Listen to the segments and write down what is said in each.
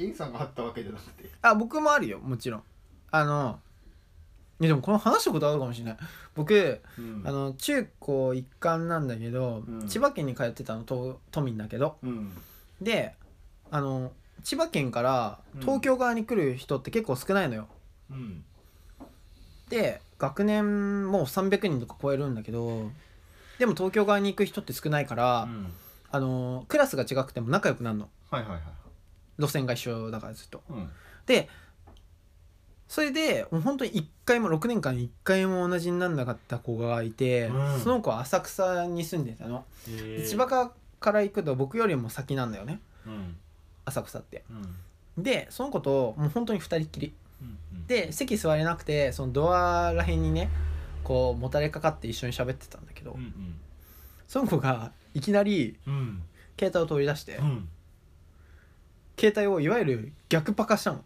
エイさんがあったわけじゃなくて。あ僕もあるよもちろん。あのいやでもこの話したことあるかもしれない。僕うん。あの中高一貫なんだけど、うん。千葉県に通ってたの都都民だけど。うん。であの千葉県からうん。東京側に来る人って結構少ないのよ、うん。で学年もう300人とか超えるんだけどでも東京側に行く人って少ないから、うん。あのクラスが違くても仲良くなるの。はいはいはい路線が一緒だからずっと。うん。でそれでもう本当に1回も6年間に1回も同じにならなかった子がいて、うん。その子は浅草に住んでたの、で千葉かから行くと僕よりも先なんだよね。うん。浅草って。うん。でその子ともう本当に2人っきり。うんで席座れなくてそのドアらへんにねこうもたれかかって一緒に喋ってたんだけど、うん。その子がいきなりうん。携帯を取り出して、うん携帯をいわゆる逆パカしたの。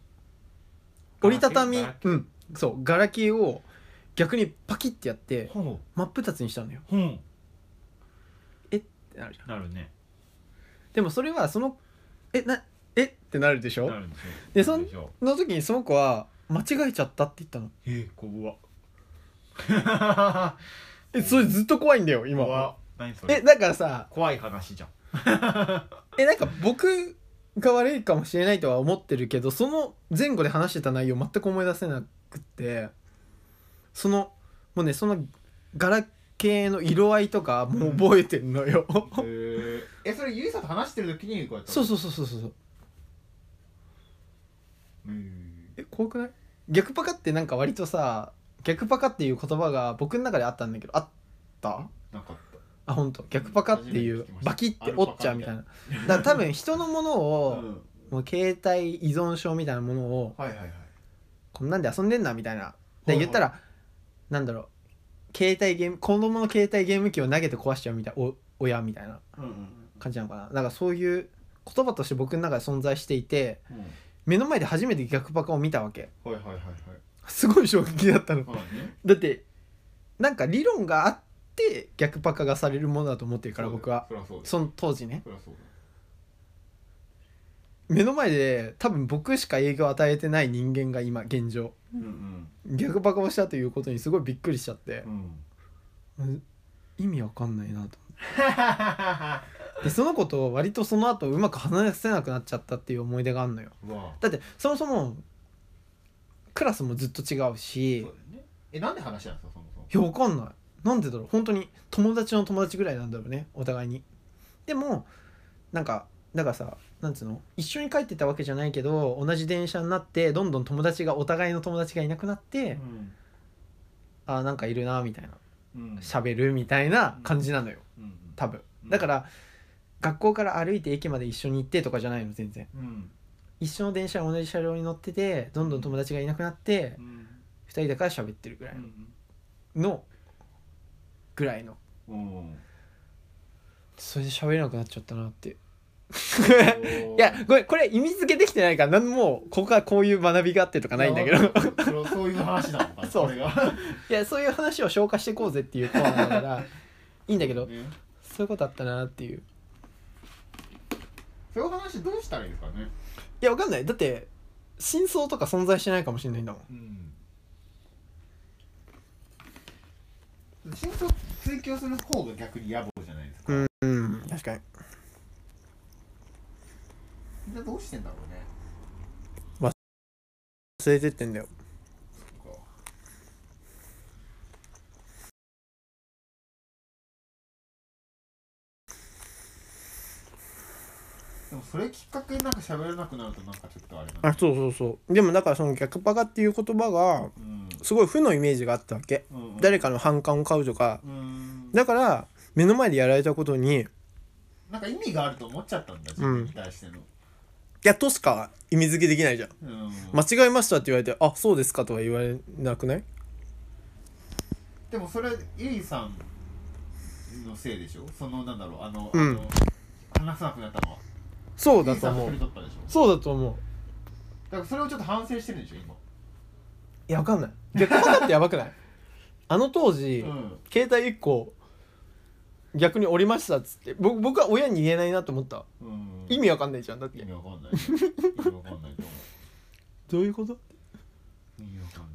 折りたたみうん。そうガラケーを逆にパキッてやってほ真っ二つにしたのよ。うほう。ってなるじゃん。なるね。でもそれはそのえなえ？ってなるでしょ？なるんでしょ。でそんなるしょ。その時にその子は間違えちゃったって言ったの。え怖っ。えそれずっと怖いんだよ今。怖っ。何それ？えだからさ怖い話じゃん。えなんか僕が悪いかもしれないとは思ってるけどその前後で話してた内容全く思い出せなくってそのもうねそのガラケーの色合いとかもう覚えてんのよ。ええそれゆいさんと話してる時にこうやったそうそうそうそうそう。うん。え怖くない？逆パカってなんか割とさ逆パカっていう言葉が僕の中であったんだけどあった？なかっあ本当。逆パカっていうバキって折っちゃうみたいな。だから多分人のものたを、うん。もう携帯依存症みたいなものをはいはいはい。こんなんで遊んでんなみたいな。はいはい。で言ったらなんだろう。携帯ゲーム子供の携帯ゲーム機を投げて壊しちゃうみたいお親みたいな感じなのかな。だからそういう言葉として僕の中で存在していてうん。はい目の前で初めて逆パカを見たわけ。はいはいはいすごい衝撃だったの。はいね。だってなんか理論があって逆パカがされるものだと思ってるから僕は。その当時ね。目の前で多分僕しか影響を与えてない人間が今現状。うんうん。逆パカをしたということにすごいびっくりしちゃって。うん。意味わかん。ないなと思ってでその子と割とその後うまく話せなくなっちゃったっていう思い出があるのよ。だってそもそもクラスもずっと違うし。そうだよね。えなんで話したんですかそもそも？いやわかんないなんでだろう？本当に友達の友達ぐらいなんだろうねお互いに。でもなんかだからさなんつうの？一緒に帰ってたわけじゃないけど同じ電車になってどんどん友達がお互いの友達がいなくなって、あーなんかいるなみたいな。うん。喋るみたいな感じなのようん。多分。だから学校から歩いて駅まで一緒に行ってとかじゃないの全然。うん。一緒の電車同じ車両に乗っててどんどん友達がいなくなってうん。2人だから喋ってるぐらいうん。のぐらいの。うん。それで喋れなくなっちゃったなって。い いやごめんこれ意味付けできてないから何もここはこういう学びがあってとかないんだけど。どそういう話なのかなそう。これが。いやそういう話を消化していこうぜっていうコーナーだからいいんだけどねそういうことあったなっていう。そういう話どうしたらいいですかね？いやわかんない。だって真相とか存在してないかもしれないんだもん。うん真相追求する方が逆に野暮じゃないですか、うん、うん、確かに。みんなどうしてんだろうね。忘れてってんだよ。そっか。でもそれきっかけでなんか喋れなくなるとなんかちょっとあれなんだ。あそうそうそう。でもだからその逆パカっていう言葉がうんすごい負のイメージがあったわけ。うん誰かの反感を買うとか。うん。だから目の前でやられたことにいなんか意味があると思っちゃったんだ自分に対しての、やとしか意味付けできないじゃん。うん。間違えましたって言われてあそうですかとは言われなくない？でもそれゆいさんのせいでしょ？そのなんだろうあの,、うん。あの話さなくなったのは。そうだと思う。そうだと思う。だからそれをちょっと反省してるんでしょ今いやわかんない。逆パカってやばくない？あの当時、うん。携帯1個逆に折りましたっつって僕僕は親に言えないなと思った。うん。意味わかんないじゃんだって。意味わかんない。意味わかんないどういうこと？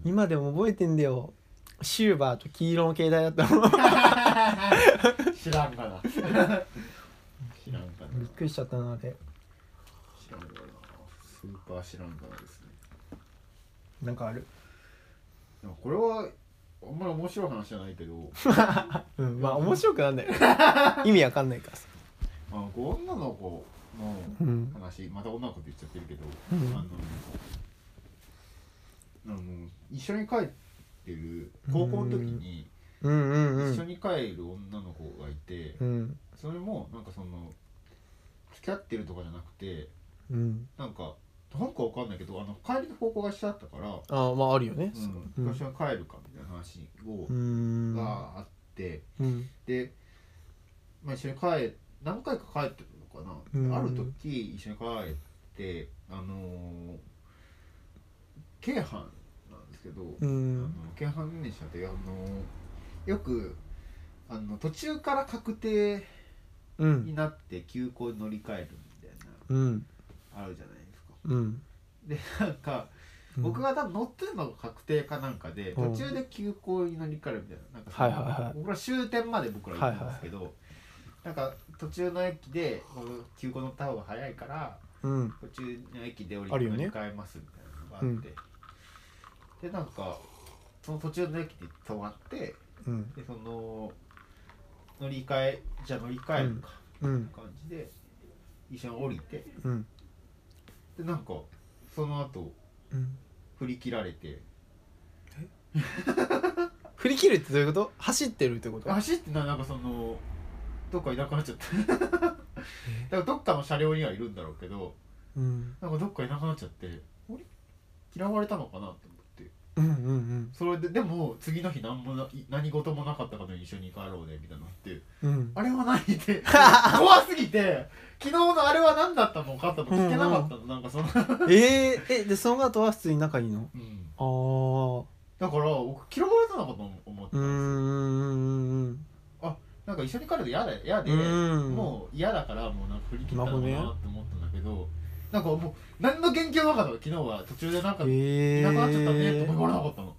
今でも覚えてんだよ。シルバーと黄色の携帯だったの。知らんがな。知らんかな。びっくりしちゃったなあれ。知らんがな。スーパー知らんがなですね。なんかある？でもこれはあんまり面白い話じゃないけど。うんまあ面白くなんだよ意味わかんないからさ。あう女の子のうん。話。また女の子って言っちゃってるけど、うん。あのあの一緒に帰ってる高校の時にうんうんうん。一緒に帰る女の子がいて、うん。それもなんかその付き合ってるとかじゃなくてうん。なんかなんかわかんないけどあの帰りの方向が一緒だったから、ああまああるよね。うん、一緒に帰るかみたいな話を、うん。があってうん。で、まあ、一緒に帰何回か帰ってるのかな、うん。ある時一緒に帰ってあのー京阪なんですけど、うあのん京阪電車であのーよくあの途中から確定うん。になって急行に乗り換えるみたいうん。なあるじゃない。うん。でなんか僕が多分乗ってるのが確定かなんかで、うん。途中で急行に乗り換えるみたいな。なんかそのはいはいはい。僕ら終点まで僕ら行くんですけど、なんか途中の駅で僕急行乗った方が早いからうん。途中の駅で降りあるよね。て乗り換えますみたいなのがあって、でなんかその途中の駅で止まってうん。でその乗り換えじゃあ乗り換えるか、うん。感じで一緒に降りてうんでなんかその後うん。振り切られて。振り切るってどういうこと？走ってるってこと？走ってななんかそのどっかいなくなっちゃった。だからどっかの車両にはいるんだろうけどうん。なんかどっかいなくなっちゃってあれ？嫌われたのかなってうんうんうん。それででも次の日何もない何事もなかったかのように一緒に帰ろうねみたいになってうん。あれは何って。怖すぎて昨日のあれは何だったのかっても聞けなかったの、なんかその、えー、えでその後は普通に仲いいの？うん、あー。だから僕嫌われたのかと思ってたうーんですよ。んなんか一緒に帰ると嫌だ嫌で、うん。もう嫌だからもうなんか振り切ったのかなって思ったんだけど、なんかもう何の元気もなかったの。昨日は途中でなんかいえなくなっちゃったねとも言われなかったの。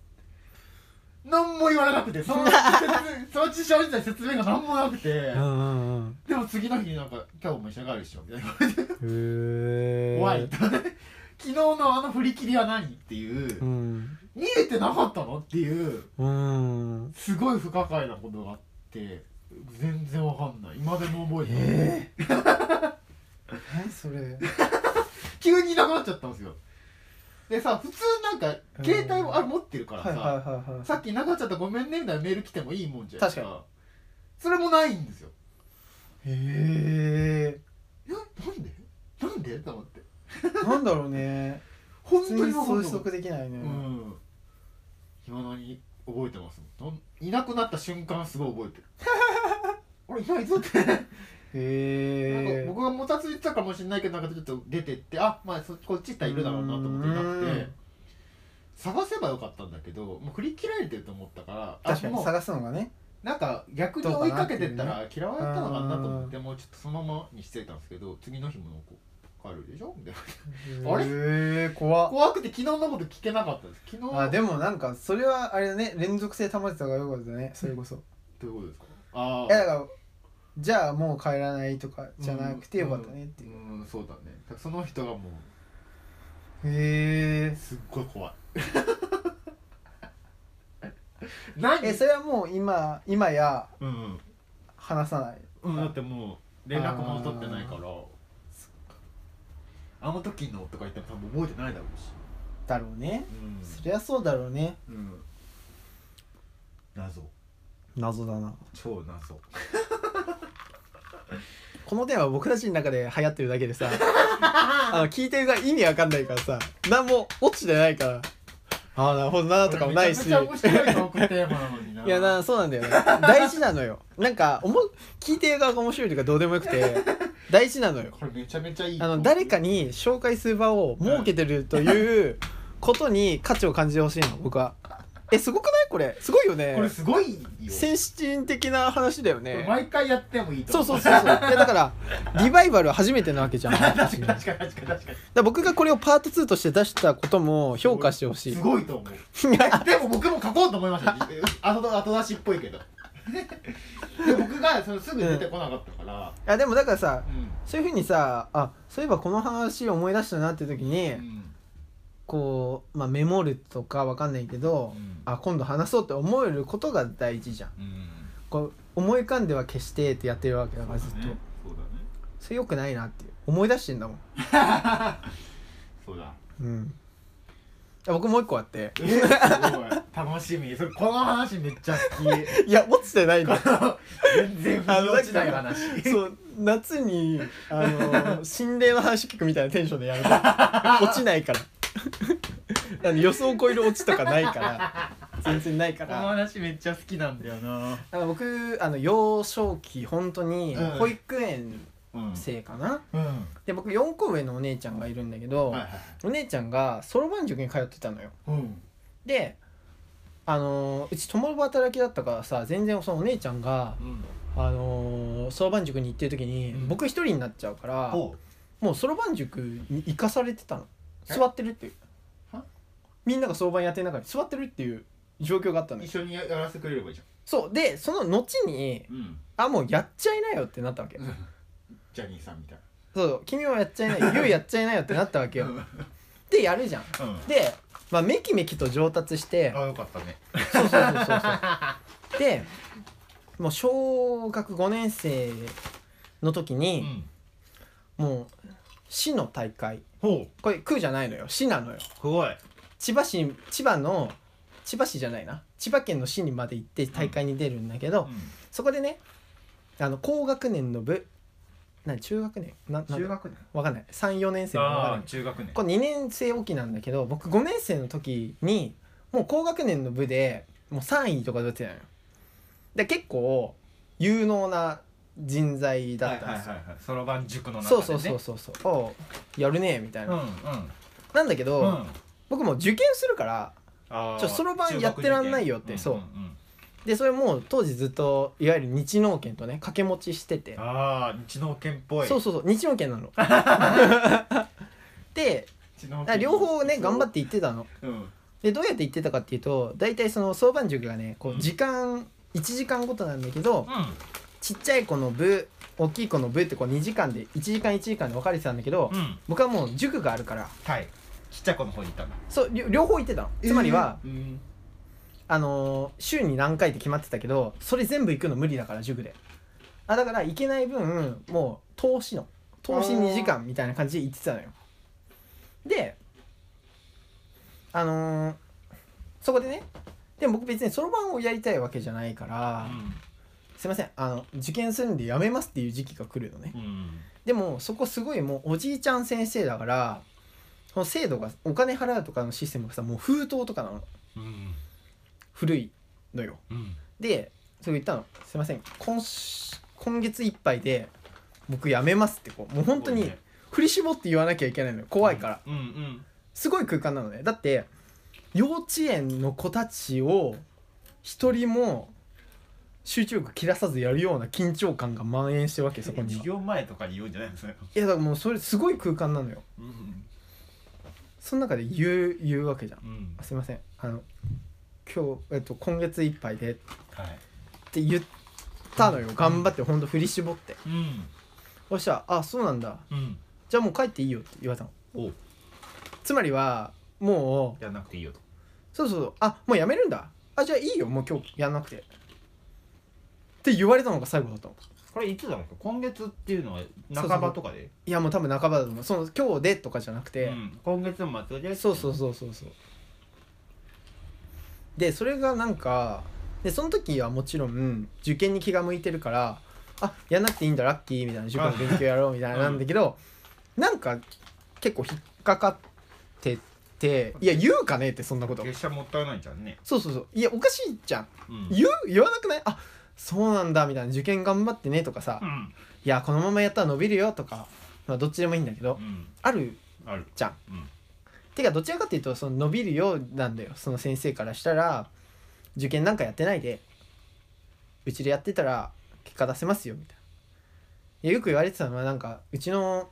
何も言われなくて。その説 その事象自体説明が何もなくて。うんうんうん。でも次の日なんか「今日も一緒に帰るでしょ」みたいな。言われ怖い。昨日のあの振り切りは何っていう。うん。見えてなかったのっていう。うん。すごい不可解なことがあって。全然わかんない。今でも覚えてない、ええ何それ。急にいなくなっちゃったんですよ。でさ普通なんかうん。携帯もあれ持ってるからさ、はいはいはいはい。さっきいなくなっちゃったごめんねみたいなメール来てもいいもんじゃん確かに。それもないんですよ。へえ。なんで？なんで？と思って。えなんだろうね。本当にわかんない推測できないね。うん。今だに覚えてますいなくなった瞬間すごい覚えてる。あれいないぞってへえ僕がもたついてたかもしれないけどなんかちょっと出てってあまあそこっち行ったらいるだろうなと思っていなくてうん探せばよかったんだけどもう振り切られてると思ったから確かに探すのがね。なんか逆に追いかけてったら嫌われたのかなと思ってもうちょっとそのままにしてたんですけど次の日もこう帰るでしょみたいな。あれ？怖くて昨日のこと聞けなかったです。昨日あでもなんかそれはあれだね。連続性保てた方がよかったね。それこそ。どういうことですか？あいやだからじゃあもう帰らないとかじゃなくてよかったねっていう。うん、うんそうだね。だからその人がもへうすっごい怖い。何？えそれはもう今今やうんうん。話さない。うん、だってもう連絡も取ってないから。あの時のとか言っても多分覚えてないだろうし。だろうね。うん。そりゃそうだろうね。うん。謎。謎だな。超謎このテーマは僕たちの中で流行ってるだけでさ あの聞いてるが意味わかんないからさ何も落ちてないから。ああなるほどなとかもないし。いやなそうなんだよね。大事なのよ。なんかおも聞いてる側が面白いとかどうでもよくて 大事なのよ。これめちゃめちゃいい。あの誰かに紹介する場を設けてるということに価値を感じてほしいの僕はえすごくない？これ。すごいよね。これすごいよ。先進的な話だよね。毎回やってもいいと思そうそうそうそう。いやだからリバイバルは初めてなわけじゃん。確かに確かに確かに確かに。ら僕がこれをパート2として出したことも評価してほしい。すごいと思う。でも僕も書こうと思いました。よ後後出しっぽいけど。で僕がそのすぐ出てこなかったから、あでもだからさうん。そういうふうにさあそういえばこの話思い出したなっていう時に、うんこう、まあ、メモるとかわかんないけど、うん。あ今度話そうって思えることが大事じゃん。うん。こう思い浮かんでは消してってやってるわけだからずっと、ね。そうだね。それよくないなっていう。思い出してんだもん。そうだ。うん。あ僕もう一個あって。えすごい。楽しみ。それこの話めっちゃ好き。いや落ちてないんだ全然腑に落ちない話。そう夏にあの 心霊の話聞くみたいなテンションでやる。と落ちないから あの予想を超えるオチとかないから全然ないかこのら話めっちゃ好きなんだよな。あの僕あの幼少期本当にうん。保育園うん生かな、うん。で僕4個上のお姉ちゃんがいるんだけど、はいはいお姉ちゃんがそろばん塾に通ってたのよ。うん。であのーうち共働きだったからさ全然そのお姉ちゃんがうん。あのーそろばん塾に行ってる時に、うん。僕一人になっちゃうからほもうそろばん塾に行かされてたの。え座ってるっていう。は？みんながそろばんやってる中で座ってるっていう状況があったのよ。う一緒にやらせてくれればいいじそう。でその後にゃんうん。あもうやっちゃいなよってなったわけジャニーさんみたいそう。君はやっちゃいなよゆうやっちゃいなよってなったわけよ。なでやるじゃん。うん。で、まあ、めきめきと上達してあよかったね。そうそうそうそう。そうでもう小学5年生の時うに、ん。もう市の大会ほう。これ区じゃないのよ。市なのよ。すごい。千葉市千葉の千葉市じゃないな。千葉県の市にまで行って大会に出るんだけど、そこでねあの高学年の部何中学年？なな中学年？わかんない。34年生のわかんああない。中学年。これ2年生おきなんだけど僕5年生の時にもう高学年の部でもう3位とか出てたのよ。で結構有能な人材だったんですよ、はいはいはいはい。そろばん塾の中でね。そうそうそうそうそう。おうやるねみたいな、うんうん。なんだけど、うん。僕もう受験するからそろばんやってらんないよってそう中学受験。んんん。でそれもう当時ずっといわゆる日農研とね掛け持ちしてて。ああ日農研っぽい。そうそうそう日農研なの。で両方ね頑張って行ってたの。うん。でどうやって行ってたかっていうと大体その相番塾がねこううん時間1時間ごとなんだけどうんちっちゃい子の部大きい子の部ってこう2時間で1時間1時間で分かれてたんだけどうん。僕はもう塾があるから。はい。ちっちゃい子の方に行ったんだそう両両方行ってたの。つまりは、うん。あのー週に何回って決まってたけどそれ全部行くの無理だから塾で。あだから行けない分もう投資の投資2時間みたいな感じで行ってたのよ。であのーそこでねでも僕別にそろばんをやりたいわけじゃないから、すいません。あの受験するんでやめますっていう時期が来るのね。うん。でもそこすごいもうおじいちゃん先生だからその制度がお金払うとかのシステムがさもう封筒とかなの。うん。古いのよ。うん。でそれ言ったの「すいません。今し今月いっぱいで僕辞めます」ってこう。もう本当に振り絞って言わなきゃいけないのよ。怖いから。うんうん。すごい空間なのね。だって幼稚園の子たちを一人も集中力切らさずやるような緊張感が蔓延してるわけそこには。授業前とかに言うんじゃないですかいやだからもうそれすごい空間なのよ。うんその中で言う言うわけじゃん。うん。あすいません。あの今日、えっと、今月いっぱいでっはいて言ったのよ。頑張ってほんと振り絞って。うん。そしたら「あそうなんだ。うん。じゃあもう帰っていいよ」って言われたの。おつまりはもうやらなくていいよと。そうそうそう。あもうやめるんだ。あじゃあいいよ。もう今日やんなくてって言われたのが最後だったの。これいつだろう今月っていうのは半ばとかで？いやもう多分半ばだと思う。その今日でとかじゃなくて、うん。今月の末で？そうそうそうそうそう。でそれがなんかでその時はもちろん受験に気が向いてるからあやんなくていいんだラッキーみたいな塾の勉強やろうみたいななんだけど、なんか結構引っかかってていや言うかねってそんなこと。月謝もったいないじゃんね。そうそうそう。いやおかしいじゃん。うん。言う言わなくない？あそうなんだみたいな受験頑張ってねとかさ、いうん。やこのままやったら伸びるよとか、まあ、どっちでもいいんだけど、うん。あるある。じゃん。うん。てかどちらかっていうとその伸びるようなんだよ。その先生からしたら受験なんかやってないでうちでやってたら結果出せますよみたいな。いやよく言われてたのはなんかうちの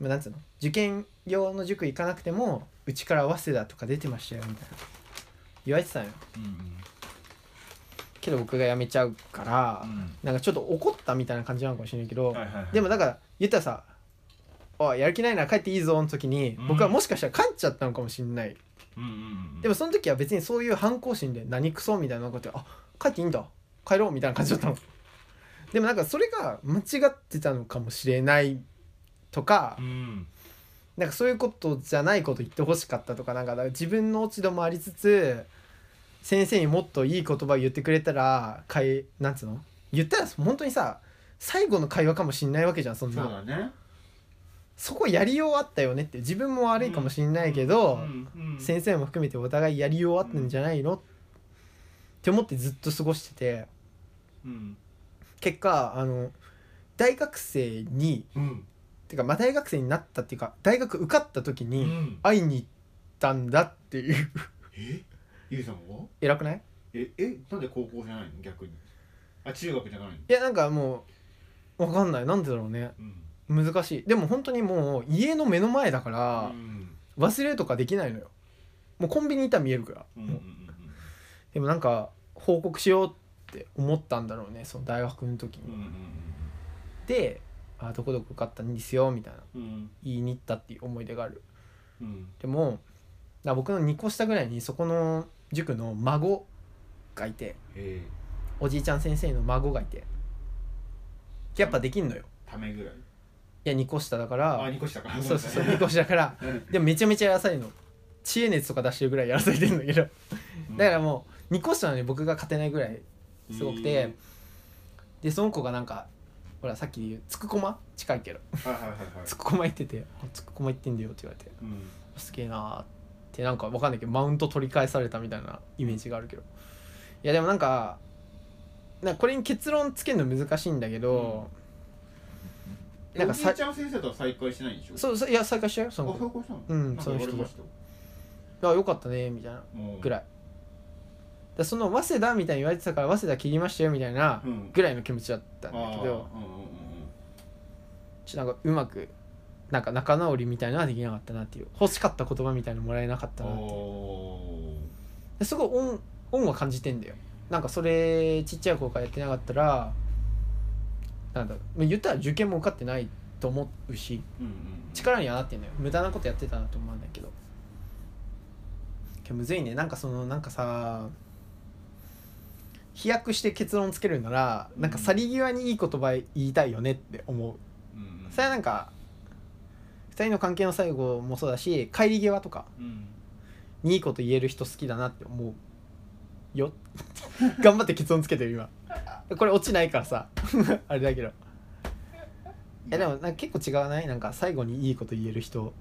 まあなんつうの受験用の塾行かなくてもうちから早稲田とか出てましたよみたいな。言われてたのよ。うんけど僕が辞めちゃうから、うん。なんかちょっと怒ったみたいな感じなのかもしれないけど、はいはいはい。でもだから言ったらさ「おいやる気ないなら帰っていいぞ」の時にうん。僕はもしかしたら帰っちゃったのかもしれない、うんうんうんでもその時は別にそういう反抗心で何クソみたいなことであ帰っていいんだ。帰ろうみたいな感じだったの。でもなんかそれが間違ってたのかもしれないとかうん。なんかそういうことじゃないこと言ってほしかったとかなんか自分の落ち度もありつつ先生にもっといい言葉を言ってくれたらかいなんつうの？言ったら本当にさ最後の会話かもしんないわけじゃんそんな。そうだね。そこやりようあったよねって自分も悪いかもしんないけど、うんうん先生も含めてお互いやりようあったんじゃないの、って思ってずっと過ごしてて。うん結果あの大学生にうん。てかまあ大学生になったっていうか大学受かった時うにん。会いに行ったんだっていう。え？ゆうさんは？偉くない？ええなんで高校じゃないの？逆に。あ中学じゃないの？いやなんかもう分かんない。なんでだろうね。うん。難しい。でも本当にもう家の目の前だからうん。忘れるとかできないのよ。もうコンビニいたら見えるから、うんうんもうでもなんか報告しようって思ったんだろうねその大学の時に、うんうんであどこどこ受かったんですよみたいな。うん。うん言いに行ったっていう思い出がある。うん。でも僕の2個下ぐらいにそこの塾の孫がいてえ。おじいちゃん先生の孫がいてやっぱできんのよ。ーためぐらい。いや2個下だからあ二個下か。そうそうそう2個下だから でもめちゃめちゃやらされるの。知恵熱とか出してるぐらいやらされてるんだけどだからもう2個下なのに僕が勝てないぐらいすごくて、でその子がなんかほらさっき言うつくこま？近いけど。つくこま行ってて「あつくこま行ってんだよ」って言われて。うん。すげえなーってなんかわかんないけどマウント取り返されたみたいなイメージがあるけど。いやでもなんかなんかこれに結論つけるの難しいんだけど、ななんんかさちゃん先生とは再会しないんでしょ？そうそういや再開したよそあの子。そうかしたの？うんその人あよかったねみたいなぐらい。でその早稲田みたいに言われてたから早稲田切りましたよみたいなうん。ぐらいの気持ちだったんだけど。うんうんうん。ちょっとなんかうまくなんか仲直りみたいなのはできなかったなっていう。欲しかった言葉みたいなのもらえなかったうんなっていう。すごい恩恩は感じてんだよ。なんかそれちっちゃい頃からやってなかったらなんだまあ言ったら受験も受かってないと思うしーうんうん。力にはなってんだよ。無駄なことやってたなと思うんだけど。けどむずいね。なんかそのなんかさ飛躍して結論つけるならなんか去り際にいい言葉言いたいよねって思う。うんうん。それはなんか2人の関係の最後もそうだし帰り際とかうん。にいいこと言える人好きだなって思うよ。頑張って結論つけてる今。これ落ちないからさ。あれだけど。いやでもなんか結構違わない？なんか最後にいいこと言える人。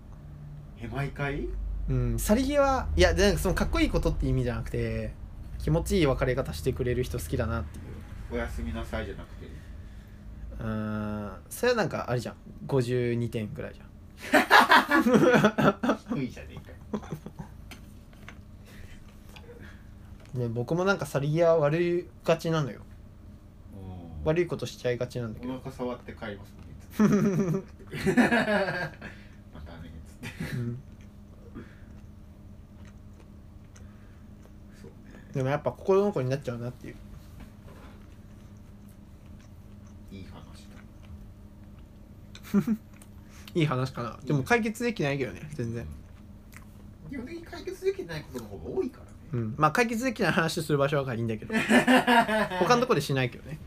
え毎回？うん去り際。いやでなんかそのかっこいいことって意味じゃなくて気持ちいい別れ方してくれる人好きだなっていう。おやすみなさいじゃなくて。うーんそれはなんかあれじゃん。52点ぐらいじゃん低いじゃねえかね僕もなんか去り際悪いがちなのよ。うん。悪いことしちゃいがちなんだけど。お腹触って帰りますね。またねつって。うん。そうね。でもやっぱ心の子になっちゃうなっていう。いい話だ いい話かな。でも解決できないけどね全然。基本的に解決できないことの方が多いからね。うん。まあ解決できない話する場所はいいんだけど。他のとこでしないけどね